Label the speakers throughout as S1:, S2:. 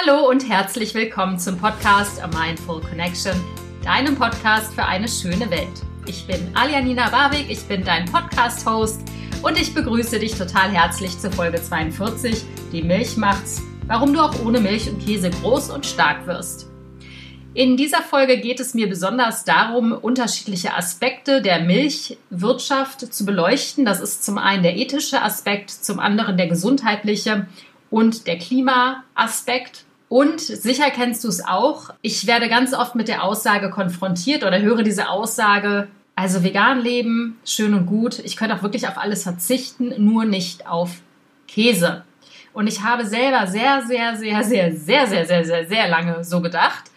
S1: Hallo und herzlich willkommen zum Podcast A Mindful Connection, deinem Podcast für eine schöne Welt. Ich bin Alianina Barwig, ich bin dein Podcast-Host und ich begrüße dich total herzlich zur Folge 42, die Milch macht's, warum du auch ohne Milch und Käse groß und stark wirst. In dieser Folge geht es mir besonders darum, unterschiedliche Aspekte der Milchwirtschaft zu beleuchten. Das ist zum einen der ethische Aspekt, zum anderen der gesundheitliche und der Klimaaspekt. Und sicher kennst du es auch. Ich werde ganz oft mit der Aussage konfrontiert oder höre diese Aussage, also vegan leben, schön und gut. Ich könnte auch wirklich auf alles verzichten, nur nicht auf Käse. Und ich habe selber sehr, sehr, sehr, sehr, sehr, sehr, sehr, sehr, sehr lange so gedacht,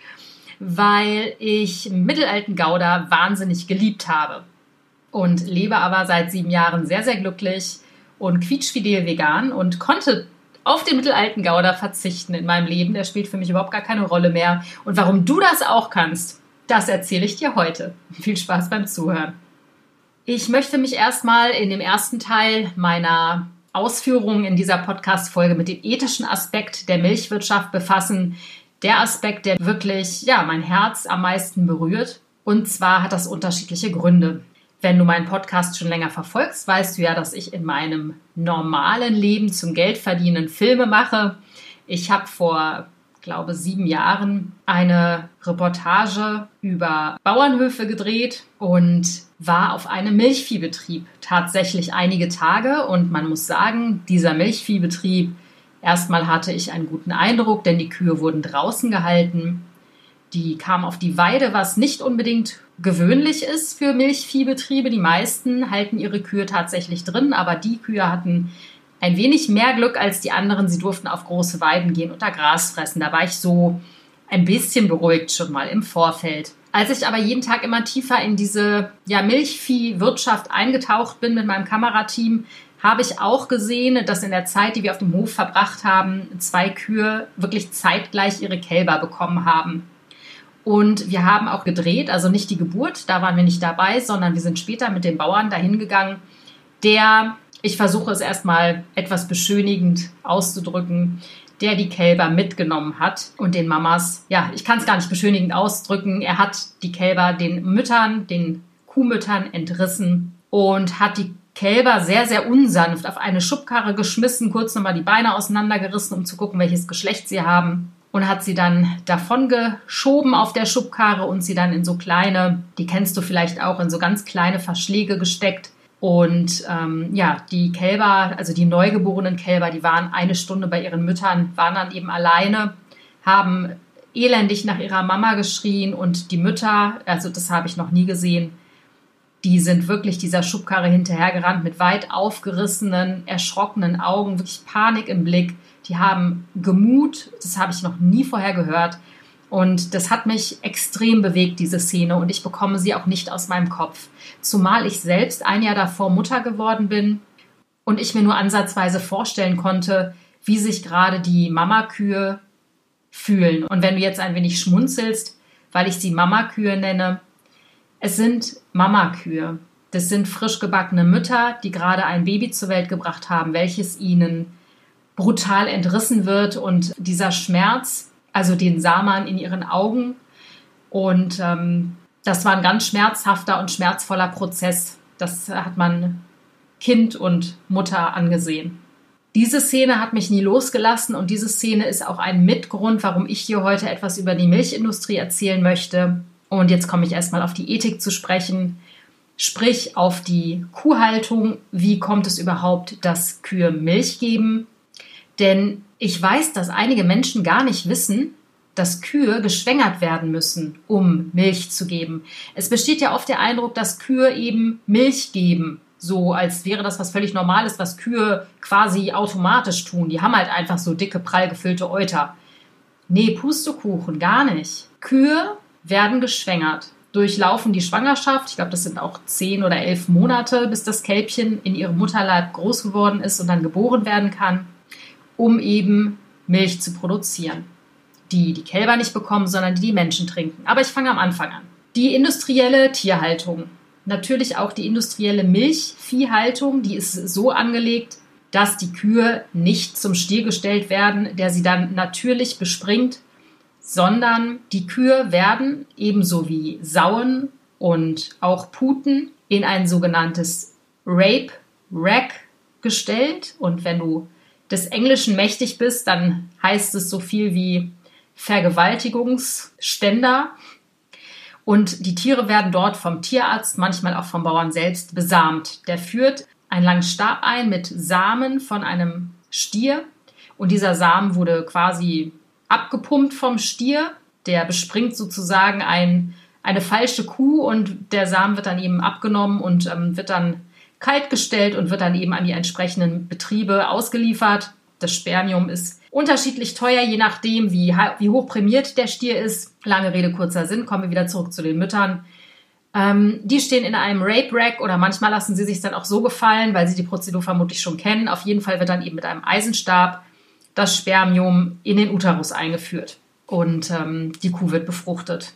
S1: weil ich mittelalten Gouda wahnsinnig geliebt habe. Und lebe aber seit sieben Jahren sehr, sehr glücklich und quietschfidel vegan und konnte auf den mittelalten Gouda verzichten in meinem Leben. Der spielt für mich überhaupt gar keine Rolle mehr. Und warum du das auch kannst, das erzähle ich dir heute. Viel Spaß beim Zuhören. Ich möchte mich erstmal in dem ersten Teil meiner Ausführungen in dieser Podcast-Folge mit dem ethischen Aspekt der Milchwirtschaft befassen. Der Aspekt, der wirklich, ja, mein Herz am meisten berührt. Und zwar hat das unterschiedliche Gründe. Wenn du meinen Podcast schon länger verfolgst, weißt du ja, dass ich in meinem normalen Leben zum Geldverdienen Filme mache. Ich habe vor, glaube sieben Jahren eine Reportage über Bauernhöfe gedreht und war auf einem Milchviehbetrieb tatsächlich einige Tage. Und man muss sagen, dieser Milchviehbetrieb, erstmal hatte ich einen guten Eindruck, denn die Kühe wurden draußen gehalten. Die kamen auf die Weide, was nicht unbedingt gewöhnlich ist für Milchviehbetriebe. Die meisten halten ihre Kühe tatsächlich drin, aber die Kühe hatten ein wenig mehr Glück als die anderen. Sie durften auf große Weiden gehen und da Gras fressen. Da war ich so ein bisschen beruhigt schon mal im Vorfeld. Als ich aber jeden Tag immer tiefer in diese ja, Milchviehwirtschaft eingetaucht bin mit meinem Kamerateam, habe ich auch gesehen, dass in der Zeit, die wir auf dem Hof verbracht haben, zwei Kühe wirklich zeitgleich ihre Kälber bekommen haben. Und wir haben auch gedreht, also nicht die Geburt, da waren wir nicht dabei, sondern wir sind später mit dem Bauern dahin gegangen, der, ich versuche es erstmal etwas beschönigend auszudrücken, der die Kälber mitgenommen hat und den Mamas, ja, ich kann es gar nicht beschönigend ausdrücken, er hat die Kälber den Müttern, den Kuhmüttern entrissen und hat die Kälber sehr, sehr unsanft auf eine Schubkarre geschmissen, kurz nochmal die Beine auseinandergerissen, um zu gucken, welches Geschlecht sie haben und hat sie dann davon geschoben auf der Schubkarre und sie dann in so kleine, die kennst du vielleicht auch, in so ganz kleine Verschläge gesteckt. Und ähm, ja, die Kälber, also die neugeborenen Kälber, die waren eine Stunde bei ihren Müttern, waren dann eben alleine, haben elendig nach ihrer Mama geschrien und die Mütter, also das habe ich noch nie gesehen, die sind wirklich dieser Schubkarre hinterhergerannt mit weit aufgerissenen, erschrockenen Augen, wirklich Panik im Blick die haben Gemut, das habe ich noch nie vorher gehört. Und das hat mich extrem bewegt, diese Szene. Und ich bekomme sie auch nicht aus meinem Kopf. Zumal ich selbst ein Jahr davor Mutter geworden bin und ich mir nur ansatzweise vorstellen konnte, wie sich gerade die Mamakühe fühlen. Und wenn du jetzt ein wenig schmunzelst, weil ich sie Mamakühe nenne, es sind Mamakühe. Das sind frisch gebackene Mütter, die gerade ein Baby zur Welt gebracht haben, welches ihnen brutal entrissen wird und dieser Schmerz, also den sah man in ihren Augen und ähm, das war ein ganz schmerzhafter und schmerzvoller Prozess. Das hat man Kind und Mutter angesehen. Diese Szene hat mich nie losgelassen und diese Szene ist auch ein Mitgrund, warum ich hier heute etwas über die Milchindustrie erzählen möchte. Und jetzt komme ich erstmal auf die Ethik zu sprechen, sprich auf die Kuhhaltung. Wie kommt es überhaupt, dass Kühe Milch geben? Denn ich weiß, dass einige Menschen gar nicht wissen, dass Kühe geschwängert werden müssen, um Milch zu geben. Es besteht ja oft der Eindruck, dass Kühe eben Milch geben, so als wäre das was völlig Normales, was Kühe quasi automatisch tun. Die haben halt einfach so dicke, prall gefüllte Euter. Nee, Pustekuchen, gar nicht. Kühe werden geschwängert, durchlaufen die Schwangerschaft. Ich glaube, das sind auch zehn oder elf Monate, bis das Kälbchen in ihrem Mutterleib groß geworden ist und dann geboren werden kann um eben Milch zu produzieren. Die die Kälber nicht bekommen, sondern die die Menschen trinken. Aber ich fange am Anfang an. Die industrielle Tierhaltung. Natürlich auch die industrielle Milchviehhaltung, die ist so angelegt, dass die Kühe nicht zum Stier gestellt werden, der sie dann natürlich bespringt, sondern die Kühe werden ebenso wie Sauen und auch Puten in ein sogenanntes Rape Rack gestellt. Und wenn du des Englischen mächtig bist, dann heißt es so viel wie Vergewaltigungsständer. Und die Tiere werden dort vom Tierarzt, manchmal auch vom Bauern selbst, besamt. Der führt einen langen Stab ein mit Samen von einem Stier. Und dieser Samen wurde quasi abgepumpt vom Stier. Der bespringt sozusagen ein, eine falsche Kuh und der Samen wird dann eben abgenommen und ähm, wird dann kalt gestellt und wird dann eben an die entsprechenden Betriebe ausgeliefert. Das Spermium ist unterschiedlich teuer, je nachdem, wie, wie hoch prämiert der Stier ist. Lange Rede, kurzer Sinn. Kommen wir wieder zurück zu den Müttern. Ähm, die stehen in einem Rape Rack oder manchmal lassen sie sich dann auch so gefallen, weil sie die Prozedur vermutlich schon kennen. Auf jeden Fall wird dann eben mit einem Eisenstab das Spermium in den Uterus eingeführt und ähm, die Kuh wird befruchtet.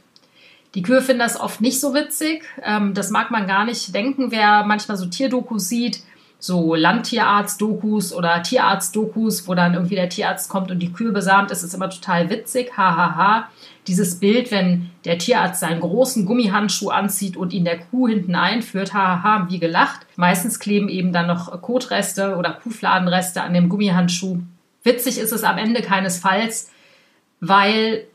S1: Die Kühe finden das oft nicht so witzig. Ähm, das mag man gar nicht denken, wer manchmal so Tierdokus sieht, so Landtierarzt-Dokus oder Tierarzt-Dokus, wo dann irgendwie der Tierarzt kommt und die Kühe besamt, ist es immer total witzig. Hahaha. Ha, ha. Dieses Bild, wenn der Tierarzt seinen großen Gummihandschuh anzieht und ihn der Kuh hinten einführt, hahaha, ha, haben wie gelacht. Meistens kleben eben dann noch Kotreste oder Kuhfladenreste an dem Gummihandschuh. Witzig ist es am Ende keinesfalls, weil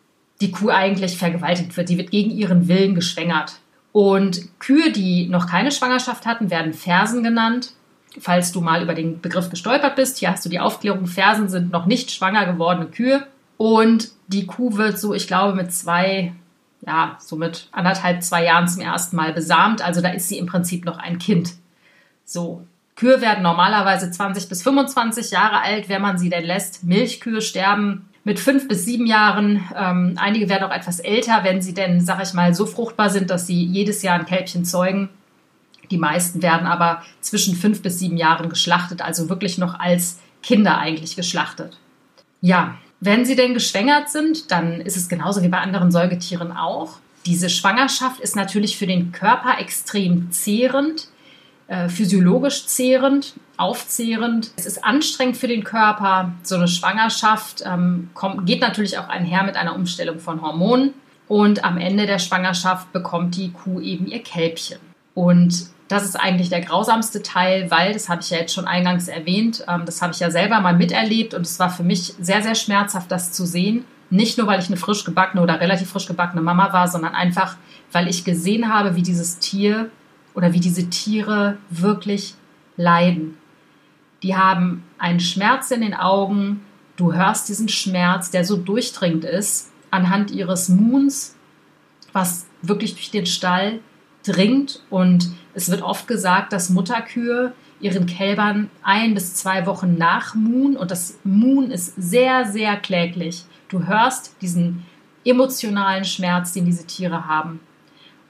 S1: die Kuh eigentlich vergewaltigt wird. Die wird gegen ihren Willen geschwängert. Und Kühe, die noch keine Schwangerschaft hatten, werden Fersen genannt. Falls du mal über den Begriff gestolpert bist, hier hast du die Aufklärung, Fersen sind noch nicht schwanger gewordene Kühe. Und die Kuh wird so, ich glaube, mit zwei, ja, so mit anderthalb, zwei Jahren zum ersten Mal besamt. Also da ist sie im Prinzip noch ein Kind. So. Kühe werden normalerweise 20 bis 25 Jahre alt, wenn man sie denn lässt. Milchkühe sterben mit fünf bis sieben Jahren. Ähm, einige werden auch etwas älter, wenn sie denn, sag ich mal, so fruchtbar sind, dass sie jedes Jahr ein Kälbchen zeugen. Die meisten werden aber zwischen fünf bis sieben Jahren geschlachtet, also wirklich noch als Kinder eigentlich geschlachtet. Ja, wenn sie denn geschwängert sind, dann ist es genauso wie bei anderen Säugetieren auch. Diese Schwangerschaft ist natürlich für den Körper extrem zehrend äh, physiologisch zehrend, aufzehrend. Es ist anstrengend für den Körper. So eine Schwangerschaft ähm, kommt, geht natürlich auch einher mit einer Umstellung von Hormonen. Und am Ende der Schwangerschaft bekommt die Kuh eben ihr Kälbchen. Und das ist eigentlich der grausamste Teil, weil, das habe ich ja jetzt schon eingangs erwähnt, ähm, das habe ich ja selber mal miterlebt und es war für mich sehr, sehr schmerzhaft, das zu sehen. Nicht nur, weil ich eine frisch gebackene oder relativ frisch gebackene Mama war, sondern einfach, weil ich gesehen habe, wie dieses Tier oder wie diese Tiere wirklich leiden. Die haben einen Schmerz in den Augen, du hörst diesen Schmerz, der so durchdringend ist, anhand ihres Muns, was wirklich durch den Stall dringt. Und es wird oft gesagt, dass Mutterkühe ihren Kälbern ein bis zwei Wochen nach Moon und das Moon ist sehr, sehr kläglich. Du hörst diesen emotionalen Schmerz, den diese Tiere haben.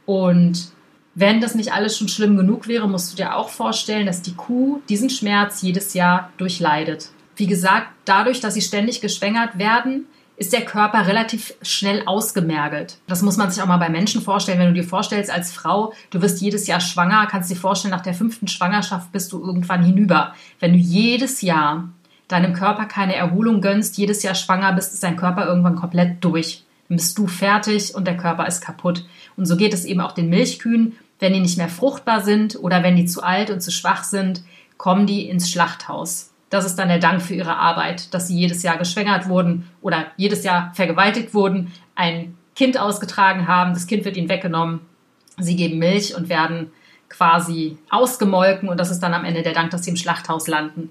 S1: Und wenn das nicht alles schon schlimm genug wäre, musst du dir auch vorstellen, dass die Kuh diesen Schmerz jedes Jahr durchleidet. Wie gesagt, dadurch, dass sie ständig geschwängert werden, ist der Körper relativ schnell ausgemergelt. Das muss man sich auch mal bei Menschen vorstellen. Wenn du dir vorstellst, als Frau, du wirst jedes Jahr schwanger, kannst du dir vorstellen, nach der fünften Schwangerschaft bist du irgendwann hinüber. Wenn du jedes Jahr deinem Körper keine Erholung gönnst, jedes Jahr schwanger bist, ist dein Körper irgendwann komplett durch. Dann bist du fertig und der Körper ist kaputt. Und so geht es eben auch den Milchkühen. Wenn die nicht mehr fruchtbar sind oder wenn die zu alt und zu schwach sind, kommen die ins Schlachthaus. Das ist dann der Dank für ihre Arbeit, dass sie jedes Jahr geschwängert wurden oder jedes Jahr vergewaltigt wurden, ein Kind ausgetragen haben, das Kind wird ihnen weggenommen, sie geben Milch und werden quasi ausgemolken und das ist dann am Ende der Dank, dass sie im Schlachthaus landen.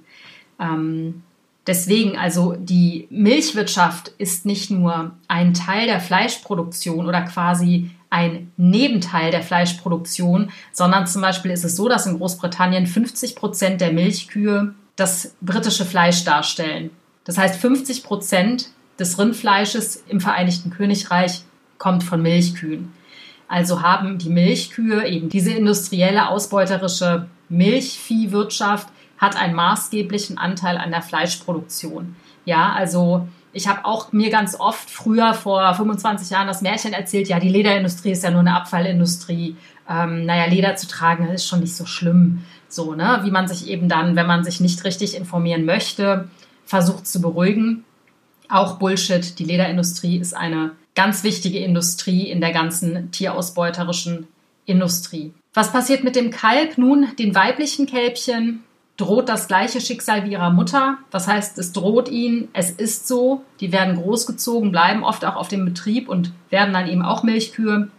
S1: Ähm, deswegen, also die Milchwirtschaft ist nicht nur ein Teil der Fleischproduktion oder quasi ein Nebenteil der Fleischproduktion, sondern zum Beispiel ist es so, dass in Großbritannien 50 Prozent der Milchkühe das britische Fleisch darstellen. Das heißt, 50 Prozent des Rindfleisches im Vereinigten Königreich kommt von Milchkühen. Also haben die Milchkühe eben diese industrielle, ausbeuterische Milchviehwirtschaft hat einen maßgeblichen Anteil an der Fleischproduktion. Ja, also ich habe auch mir ganz oft früher vor 25 Jahren das Märchen erzählt, ja, die Lederindustrie ist ja nur eine Abfallindustrie. Ähm, naja, Leder zu tragen ist schon nicht so schlimm. So, ne? Wie man sich eben dann, wenn man sich nicht richtig informieren möchte, versucht zu beruhigen. Auch Bullshit. Die Lederindustrie ist eine ganz wichtige Industrie in der ganzen tierausbeuterischen Industrie. Was passiert mit dem Kalb? Nun, den weiblichen Kälbchen droht das gleiche Schicksal wie ihrer Mutter. Das heißt, es droht ihnen, es ist so. Die werden großgezogen, bleiben oft auch auf dem Betrieb und werden dann eben auch Milchkühe.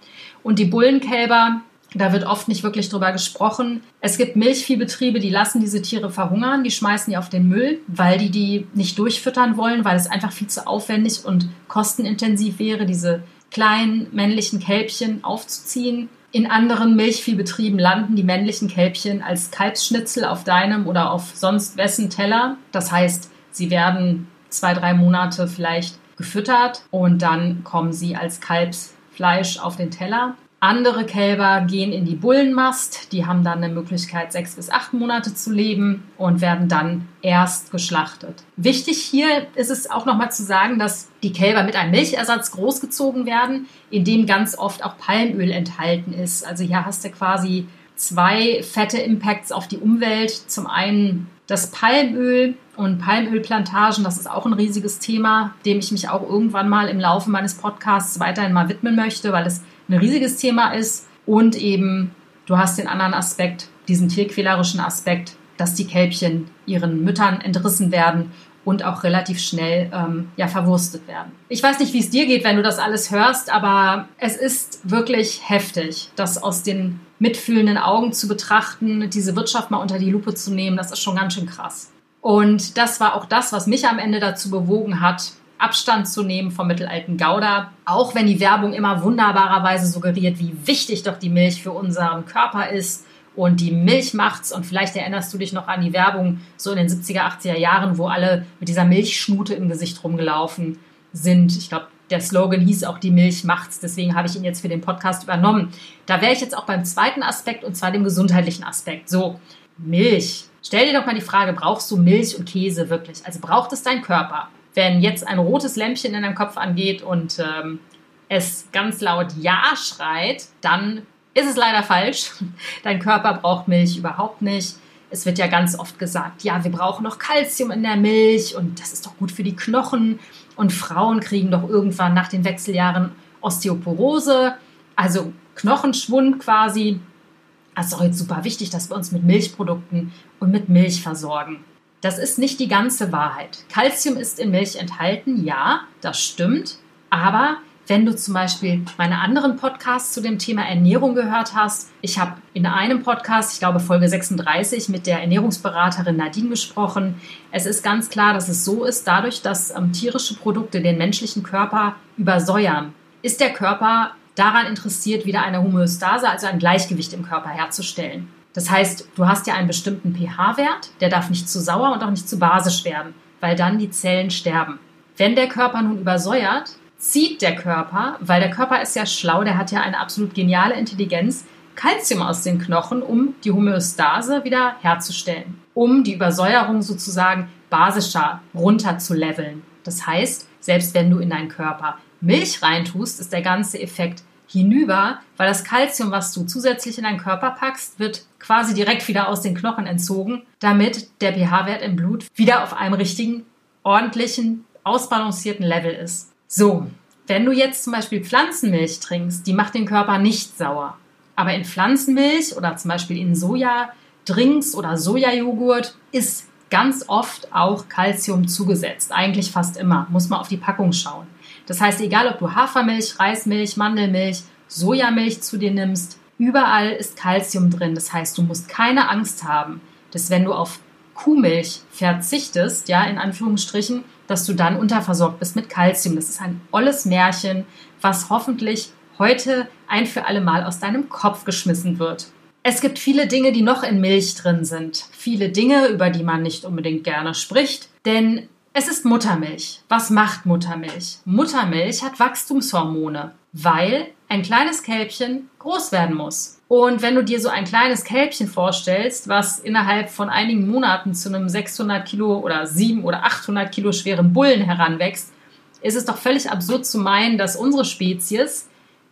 S1: Und die Bullenkälber, da wird oft nicht wirklich drüber gesprochen. Es gibt Milchviehbetriebe, die lassen diese Tiere verhungern, die schmeißen die auf den Müll, weil die die nicht durchfüttern wollen, weil es einfach viel zu aufwendig und kostenintensiv wäre, diese kleinen männlichen Kälbchen aufzuziehen. In anderen Milchviehbetrieben landen die männlichen Kälbchen als Kalbsschnitzel auf deinem oder auf sonst wessen Teller. Das heißt, sie werden zwei, drei Monate vielleicht gefüttert und dann kommen sie als Kalbsfleisch auf den Teller. Andere Kälber gehen in die Bullenmast, die haben dann eine Möglichkeit, sechs bis acht Monate zu leben und werden dann erst geschlachtet. Wichtig hier ist es auch nochmal zu sagen, dass die Kälber mit einem Milchersatz großgezogen werden, in dem ganz oft auch Palmöl enthalten ist. Also hier hast du quasi zwei fette Impacts auf die Umwelt. Zum einen das Palmöl und Palmölplantagen, das ist auch ein riesiges Thema, dem ich mich auch irgendwann mal im Laufe meines Podcasts weiterhin mal widmen möchte, weil es ein riesiges Thema ist. Und eben, du hast den anderen Aspekt, diesen tierquälerischen Aspekt, dass die Kälbchen ihren Müttern entrissen werden und auch relativ schnell ähm, ja, verwurstet werden. Ich weiß nicht, wie es dir geht, wenn du das alles hörst, aber es ist wirklich heftig, das aus den mitfühlenden Augen zu betrachten, diese Wirtschaft mal unter die Lupe zu nehmen, das ist schon ganz schön krass. Und das war auch das, was mich am Ende dazu bewogen hat, Abstand zu nehmen vom mittelalten Gouda, auch wenn die Werbung immer wunderbarerweise suggeriert, wie wichtig doch die Milch für unseren Körper ist und die Milch macht's. Und vielleicht erinnerst du dich noch an die Werbung so in den 70er, 80er Jahren, wo alle mit dieser Milchschnute im Gesicht rumgelaufen sind. Ich glaube, der Slogan hieß auch die Milch macht's. Deswegen habe ich ihn jetzt für den Podcast übernommen. Da wäre ich jetzt auch beim zweiten Aspekt und zwar dem gesundheitlichen Aspekt. So, Milch. Stell dir doch mal die Frage, brauchst du Milch und Käse wirklich? Also braucht es dein Körper? Wenn jetzt ein rotes Lämpchen in deinem Kopf angeht und ähm, es ganz laut Ja schreit, dann ist es leider falsch. Dein Körper braucht Milch überhaupt nicht. Es wird ja ganz oft gesagt, ja, wir brauchen noch Kalzium in der Milch und das ist doch gut für die Knochen. Und Frauen kriegen doch irgendwann nach den Wechseljahren Osteoporose, also Knochenschwund quasi. Das ist doch jetzt super wichtig, dass wir uns mit Milchprodukten und mit Milch versorgen. Das ist nicht die ganze Wahrheit. Calcium ist in Milch enthalten, ja, das stimmt. Aber wenn du zum Beispiel meine anderen Podcasts zu dem Thema Ernährung gehört hast, ich habe in einem Podcast, ich glaube Folge 36, mit der Ernährungsberaterin Nadine gesprochen. Es ist ganz klar, dass es so ist, dadurch, dass ähm, tierische Produkte den menschlichen Körper übersäuern, ist der Körper daran interessiert, wieder eine Homöostase, also ein Gleichgewicht im Körper herzustellen. Das heißt, du hast ja einen bestimmten pH-Wert, der darf nicht zu sauer und auch nicht zu basisch werden, weil dann die Zellen sterben. Wenn der Körper nun übersäuert, zieht der Körper, weil der Körper ist ja schlau, der hat ja eine absolut geniale Intelligenz, Kalzium aus den Knochen, um die Homöostase wieder herzustellen, um die Übersäuerung sozusagen basischer runter zu leveln. Das heißt, selbst wenn du in deinen Körper Milch reintust, ist der ganze Effekt hinüber, weil das Kalzium, was du zusätzlich in deinen Körper packst, wird quasi direkt wieder aus den Knochen entzogen, damit der pH-Wert im Blut wieder auf einem richtigen, ordentlichen, ausbalancierten Level ist. So, wenn du jetzt zum Beispiel Pflanzenmilch trinkst, die macht den Körper nicht sauer. Aber in Pflanzenmilch oder zum Beispiel in Sojadrinks oder Sojajoghurt ist ganz oft auch Kalzium zugesetzt. Eigentlich fast immer. Muss man auf die Packung schauen. Das heißt, egal ob du Hafermilch, Reismilch, Mandelmilch, Sojamilch zu dir nimmst, überall ist Kalzium drin. Das heißt, du musst keine Angst haben, dass wenn du auf Kuhmilch verzichtest, ja, in Anführungsstrichen, dass du dann unterversorgt bist mit Kalzium. Das ist ein olles Märchen, was hoffentlich heute ein für alle Mal aus deinem Kopf geschmissen wird. Es gibt viele Dinge, die noch in Milch drin sind. Viele Dinge, über die man nicht unbedingt gerne spricht. Denn es ist Muttermilch. Was macht Muttermilch? Muttermilch hat Wachstumshormone, weil ein kleines Kälbchen groß werden muss. Und wenn du dir so ein kleines Kälbchen vorstellst, was innerhalb von einigen Monaten zu einem 600 Kilo oder 700 oder 800 Kilo schweren Bullen heranwächst, ist es doch völlig absurd zu meinen, dass unsere Spezies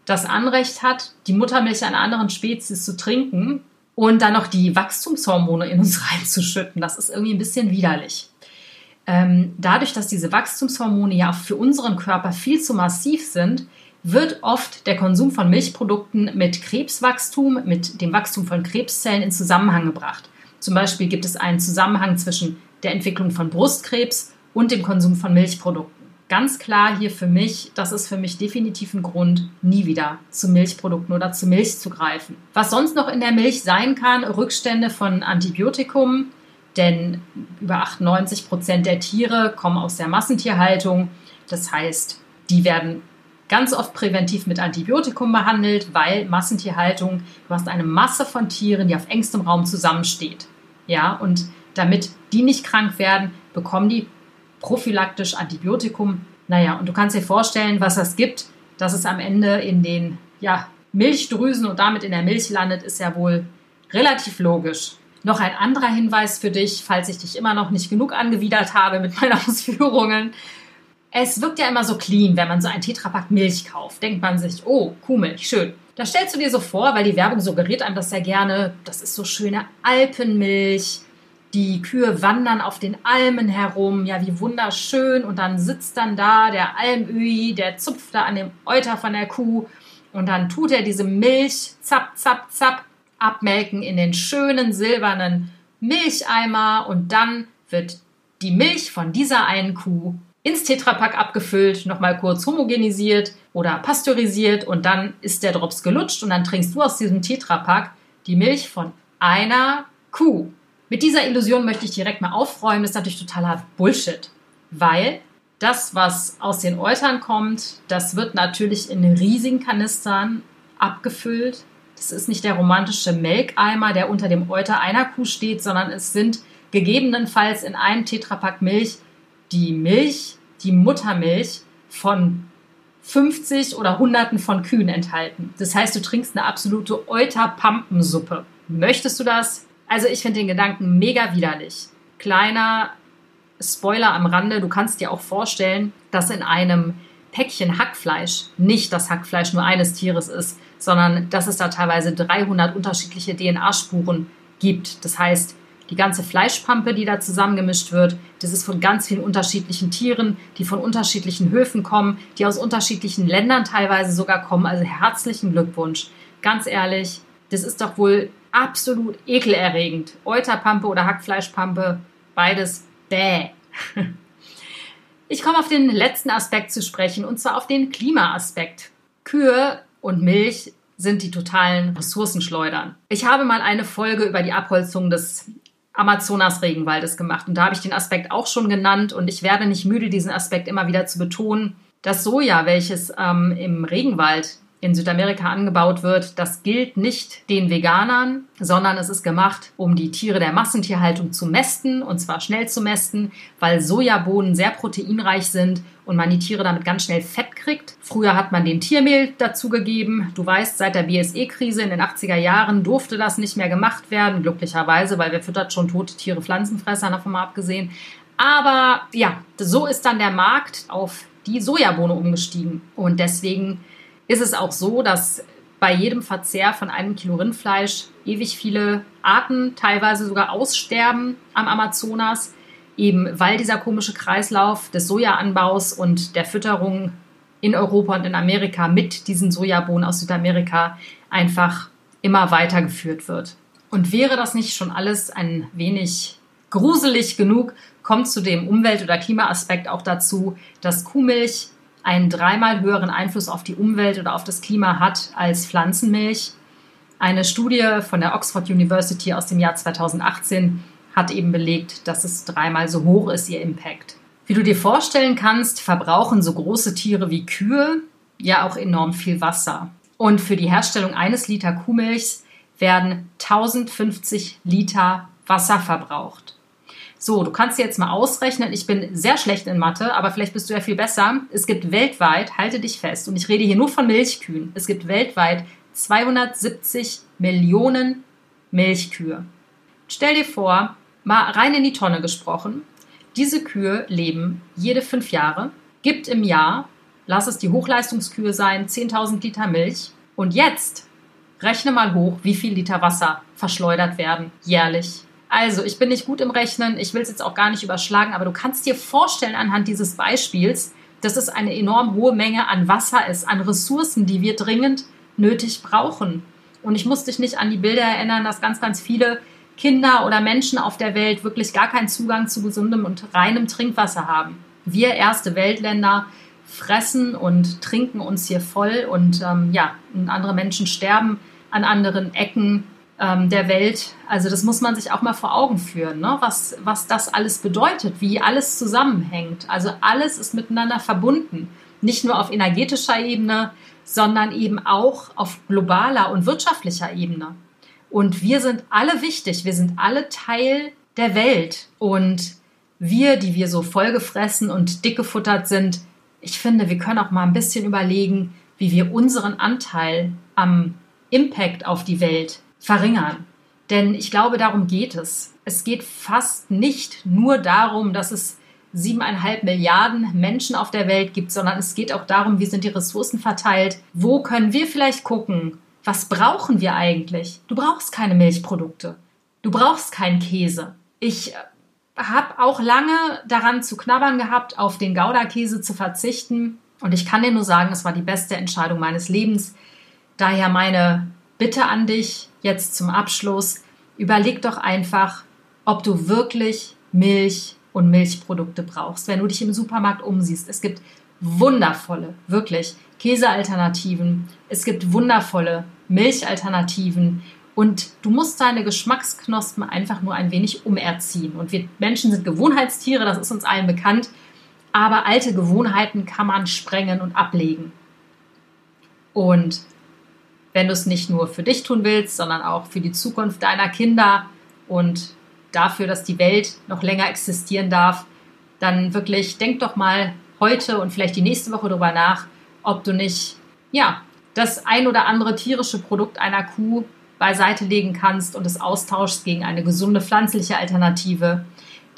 S1: das Anrecht hat, die Muttermilch einer anderen Spezies zu trinken und dann noch die Wachstumshormone in uns reinzuschütten. Das ist irgendwie ein bisschen widerlich. Ähm, dadurch, dass diese Wachstumshormone ja für unseren Körper viel zu massiv sind, wird oft der Konsum von Milchprodukten mit Krebswachstum, mit dem Wachstum von Krebszellen in Zusammenhang gebracht. Zum Beispiel gibt es einen Zusammenhang zwischen der Entwicklung von Brustkrebs und dem Konsum von Milchprodukten. Ganz klar hier für mich, das ist für mich definitiv ein Grund, nie wieder zu Milchprodukten oder zu Milch zu greifen. Was sonst noch in der Milch sein kann, Rückstände von Antibiotikum, denn über 98 Prozent der Tiere kommen aus der Massentierhaltung. Das heißt, die werden ganz oft präventiv mit Antibiotikum behandelt, weil Massentierhaltung, du hast eine Masse von Tieren, die auf engstem Raum zusammensteht. Ja, und damit die nicht krank werden, bekommen die prophylaktisch Antibiotikum. Naja, und du kannst dir vorstellen, was das gibt, dass es am Ende in den ja, Milchdrüsen und damit in der Milch landet, ist ja wohl relativ logisch. Noch ein anderer Hinweis für dich, falls ich dich immer noch nicht genug angewidert habe mit meinen Ausführungen. Es wirkt ja immer so clean, wenn man so ein Tetrapack Milch kauft. Denkt man sich, oh, Kuhmilch, schön. Das stellst du dir so vor, weil die Werbung suggeriert einem das sehr gerne. Das ist so schöne Alpenmilch. Die Kühe wandern auf den Almen herum. Ja, wie wunderschön. Und dann sitzt dann da der Almöhi, der zupft da an dem Euter von der Kuh. Und dann tut er diese Milch, zapp, zapp, zapp, abmelken in den schönen silbernen Milcheimer. Und dann wird die Milch von dieser einen Kuh ins Tetrapack abgefüllt, nochmal kurz homogenisiert oder pasteurisiert und dann ist der Drops gelutscht und dann trinkst du aus diesem Tetrapack die Milch von einer Kuh. Mit dieser Illusion möchte ich direkt mal aufräumen. Das ist natürlich totaler Bullshit, weil das, was aus den Eutern kommt, das wird natürlich in riesigen Kanistern abgefüllt. Das ist nicht der romantische Melkeimer, der unter dem Euter einer Kuh steht, sondern es sind gegebenenfalls in einem Tetrapack Milch die Milch, die Muttermilch von 50 oder Hunderten von Kühen enthalten. Das heißt, du trinkst eine absolute Euterpampensuppe. Möchtest du das? Also ich finde den Gedanken mega widerlich. Kleiner Spoiler am Rande, du kannst dir auch vorstellen, dass in einem Päckchen Hackfleisch nicht das Hackfleisch nur eines Tieres ist, sondern dass es da teilweise 300 unterschiedliche DNA-Spuren gibt. Das heißt, die ganze Fleischpampe, die da zusammengemischt wird, das ist von ganz vielen unterschiedlichen Tieren, die von unterschiedlichen Höfen kommen, die aus unterschiedlichen Ländern teilweise sogar kommen. Also herzlichen Glückwunsch. Ganz ehrlich, das ist doch wohl absolut ekelerregend. Euterpampe oder Hackfleischpampe, beides bäh. Ich komme auf den letzten Aspekt zu sprechen, und zwar auf den Klimaaspekt. Kühe und Milch sind die totalen Ressourcenschleudern. Ich habe mal eine Folge über die Abholzung des Amazonas-Regenwaldes gemacht. Und da habe ich den Aspekt auch schon genannt und ich werde nicht müde, diesen Aspekt immer wieder zu betonen. Das Soja, welches ähm, im Regenwald in Südamerika angebaut wird, das gilt nicht den Veganern, sondern es ist gemacht, um die Tiere der Massentierhaltung zu mästen und zwar schnell zu mästen, weil Sojabohnen sehr proteinreich sind und man die Tiere damit ganz schnell fett kriegt. Früher hat man den Tiermehl dazugegeben. Du weißt, seit der BSE-Krise in den 80er Jahren durfte das nicht mehr gemacht werden, glücklicherweise, weil wer füttert schon tote Tiere Pflanzenfresser, davon mal abgesehen. Aber ja, so ist dann der Markt auf die Sojabohne umgestiegen und deswegen ist es auch so, dass bei jedem Verzehr von einem Kilo Rindfleisch ewig viele Arten teilweise sogar aussterben am Amazonas, eben weil dieser komische Kreislauf des Sojaanbaus und der Fütterung in Europa und in Amerika mit diesen Sojabohnen aus Südamerika einfach immer weitergeführt wird. Und wäre das nicht schon alles ein wenig gruselig genug, kommt zu dem Umwelt- oder Klimaaspekt auch dazu, dass Kuhmilch einen dreimal höheren Einfluss auf die Umwelt oder auf das Klima hat als Pflanzenmilch. Eine Studie von der Oxford University aus dem Jahr 2018 hat eben belegt, dass es dreimal so hoch ist, ihr Impact. Wie du dir vorstellen kannst, verbrauchen so große Tiere wie Kühe ja auch enorm viel Wasser. Und für die Herstellung eines Liter Kuhmilchs werden 1050 Liter Wasser verbraucht. So, du kannst dir jetzt mal ausrechnen, ich bin sehr schlecht in Mathe, aber vielleicht bist du ja viel besser. Es gibt weltweit, halte dich fest, und ich rede hier nur von Milchkühen, es gibt weltweit 270 Millionen Milchkühe. Stell dir vor, mal rein in die Tonne gesprochen, diese Kühe leben jede fünf Jahre, gibt im Jahr, lass es die Hochleistungskühe sein, 10.000 Liter Milch. Und jetzt Rechne mal hoch, wie viel Liter Wasser verschleudert werden jährlich. Also, ich bin nicht gut im Rechnen, ich will es jetzt auch gar nicht überschlagen, aber du kannst dir vorstellen anhand dieses Beispiels, dass es eine enorm hohe Menge an Wasser ist, an Ressourcen, die wir dringend nötig brauchen. Und ich muss dich nicht an die Bilder erinnern, dass ganz, ganz viele Kinder oder Menschen auf der Welt wirklich gar keinen Zugang zu gesundem und reinem Trinkwasser haben. Wir erste Weltländer fressen und trinken uns hier voll und ähm, ja, andere Menschen sterben an anderen Ecken ähm, der Welt. Also das muss man sich auch mal vor Augen führen, ne? was, was das alles bedeutet, wie alles zusammenhängt. Also alles ist miteinander verbunden, nicht nur auf energetischer Ebene, sondern eben auch auf globaler und wirtschaftlicher Ebene. Und wir sind alle wichtig, wir sind alle Teil der Welt. Und wir, die wir so vollgefressen und dick gefuttert sind, ich finde, wir können auch mal ein bisschen überlegen, wie wir unseren Anteil am Impact auf die Welt verringern. Denn ich glaube, darum geht es. Es geht fast nicht nur darum, dass es siebeneinhalb Milliarden Menschen auf der Welt gibt, sondern es geht auch darum, wie sind die Ressourcen verteilt. Wo können wir vielleicht gucken, was brauchen wir eigentlich? Du brauchst keine Milchprodukte. Du brauchst keinen Käse. Ich habe auch lange daran zu knabbern gehabt, auf den Gouda-Käse zu verzichten. Und ich kann dir nur sagen, es war die beste Entscheidung meines Lebens. Daher meine Bitte an dich jetzt zum Abschluss. Überleg doch einfach, ob du wirklich Milch und Milchprodukte brauchst. Wenn du dich im Supermarkt umsiehst, es gibt wundervolle, wirklich Käsealternativen. Es gibt wundervolle Milchalternativen. Und du musst deine Geschmacksknospen einfach nur ein wenig umerziehen. Und wir Menschen sind Gewohnheitstiere, das ist uns allen bekannt. Aber alte Gewohnheiten kann man sprengen und ablegen. Und wenn du es nicht nur für dich tun willst, sondern auch für die Zukunft deiner Kinder und dafür, dass die Welt noch länger existieren darf, dann wirklich denk doch mal heute und vielleicht die nächste Woche darüber nach, ob du nicht, ja, das ein oder andere tierische Produkt einer Kuh beiseite legen kannst und es austauschst gegen eine gesunde pflanzliche Alternative.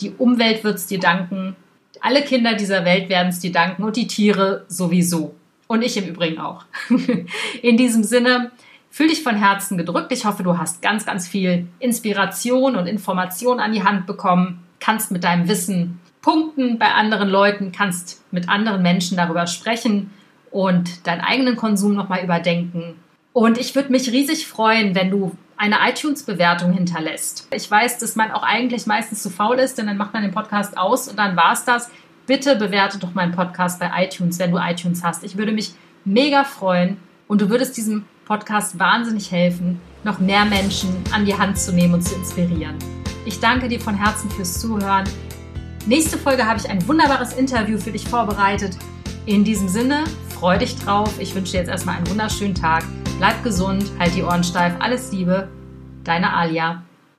S1: Die Umwelt wird es dir danken. Alle Kinder dieser Welt werden es dir danken und die Tiere sowieso. Und ich im Übrigen auch. In diesem Sinne, fühl dich von Herzen gedrückt. Ich hoffe, du hast ganz, ganz viel Inspiration und Information an die Hand bekommen, kannst mit deinem Wissen punkten bei anderen Leuten, kannst mit anderen Menschen darüber sprechen und deinen eigenen Konsum nochmal überdenken und ich würde mich riesig freuen, wenn du eine iTunes-Bewertung hinterlässt. Ich weiß, dass man auch eigentlich meistens zu faul ist, denn dann macht man den Podcast aus und dann war es das. Bitte bewerte doch meinen Podcast bei iTunes, wenn du iTunes hast. Ich würde mich mega freuen und du würdest diesem Podcast wahnsinnig helfen, noch mehr Menschen an die Hand zu nehmen und zu inspirieren. Ich danke dir von Herzen fürs Zuhören. Nächste Folge habe ich ein wunderbares Interview für dich vorbereitet. In diesem Sinne, freu dich drauf. Ich wünsche dir jetzt erstmal einen wunderschönen Tag. Bleib gesund, halt die Ohren steif, alles Liebe, deine Alia.